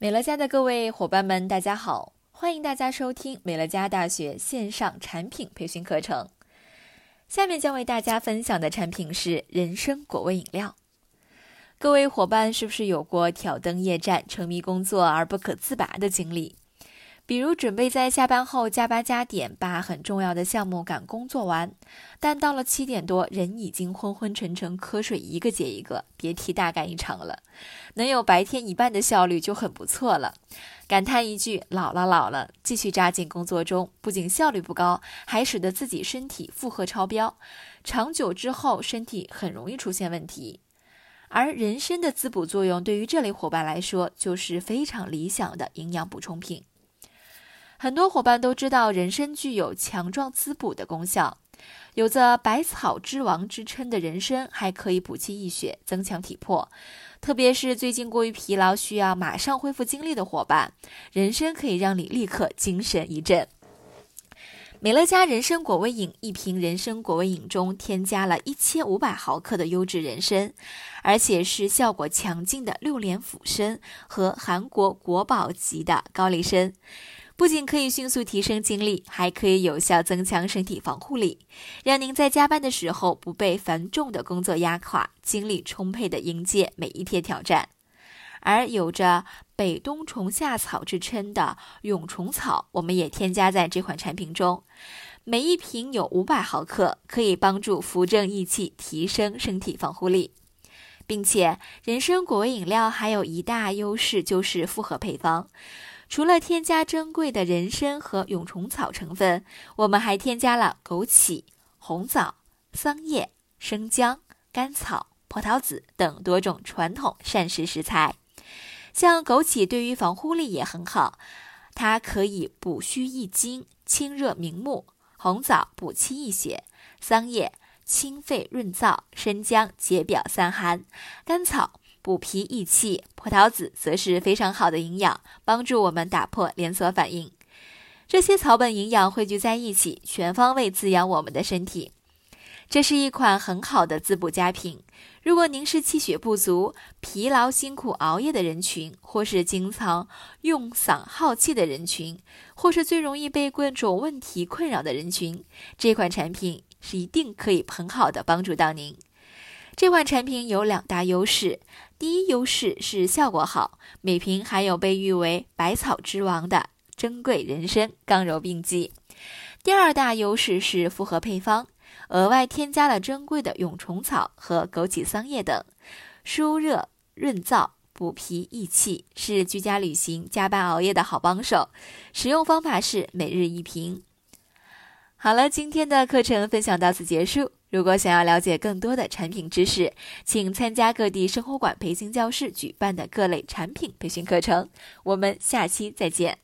美乐家的各位伙伴们，大家好！欢迎大家收听美乐家大学线上产品培训课程。下面将为大家分享的产品是人参果味饮料。各位伙伴是不是有过挑灯夜战、沉迷工作而不可自拔的经历？比如准备在下班后加班加点，把很重要的项目赶工做完，但到了七点多，人已经昏昏沉沉，瞌睡一个接一个，别提大干一场了。能有白天一半的效率就很不错了，感叹一句老了老了，继续扎进工作中，不仅效率不高，还使得自己身体负荷超标，长久之后身体很容易出现问题。而人参的滋补作用，对于这类伙伴来说，就是非常理想的营养补充品。很多伙伴都知道人参具有强壮滋补的功效，有着“百草之王”之称的人参还可以补气益血、增强体魄。特别是最近过于疲劳、需要马上恢复精力的伙伴，人参可以让你立刻精神一振。美乐家人参果味饮一瓶人参果味饮中添加了一千五百毫克的优质人参，而且是效果强劲的六连辅参和韩国国宝级的高丽参。不仅可以迅速提升精力，还可以有效增强身体防护力，让您在加班的时候不被繁重的工作压垮，精力充沛地迎接每一天挑战。而有着“北冬虫夏草”之称的蛹虫草，我们也添加在这款产品中，每一瓶有五百毫克，可以帮助扶正益气，提升身体防护力。并且，人参果味饮料还有一大优势，就是复合配方。除了添加珍贵的人参和蛹虫草成分，我们还添加了枸杞、红枣、桑叶、生姜、甘草、葡萄籽等多种传统膳食食材。像枸杞对于防护力也很好，它可以补虚益精、清热明目；红枣补气益血，桑叶清肺润燥，生姜解表散寒，甘草。补脾益气，葡萄籽则是非常好的营养，帮助我们打破连锁反应。这些草本营养汇聚在一起，全方位滋养我们的身体。这是一款很好的滋补佳品。如果您是气血不足、疲劳辛苦熬夜的人群，或是经常用嗓耗气的人群，或是最容易被各种问题困扰的人群，这款产品是一定可以很好的帮助到您。这款产品有两大优势。第一优势是效果好，每瓶含有被誉为百草之王的珍贵人参，刚柔并济。第二大优势是复合配方，额外添加了珍贵的蛹虫草和枸杞、桑叶等，疏热润燥、补脾益气，是居家旅行、加班熬夜的好帮手。使用方法是每日一瓶。好了，今天的课程分享到此结束。如果想要了解更多的产品知识，请参加各地生活馆培训教室举办的各类产品培训课程。我们下期再见。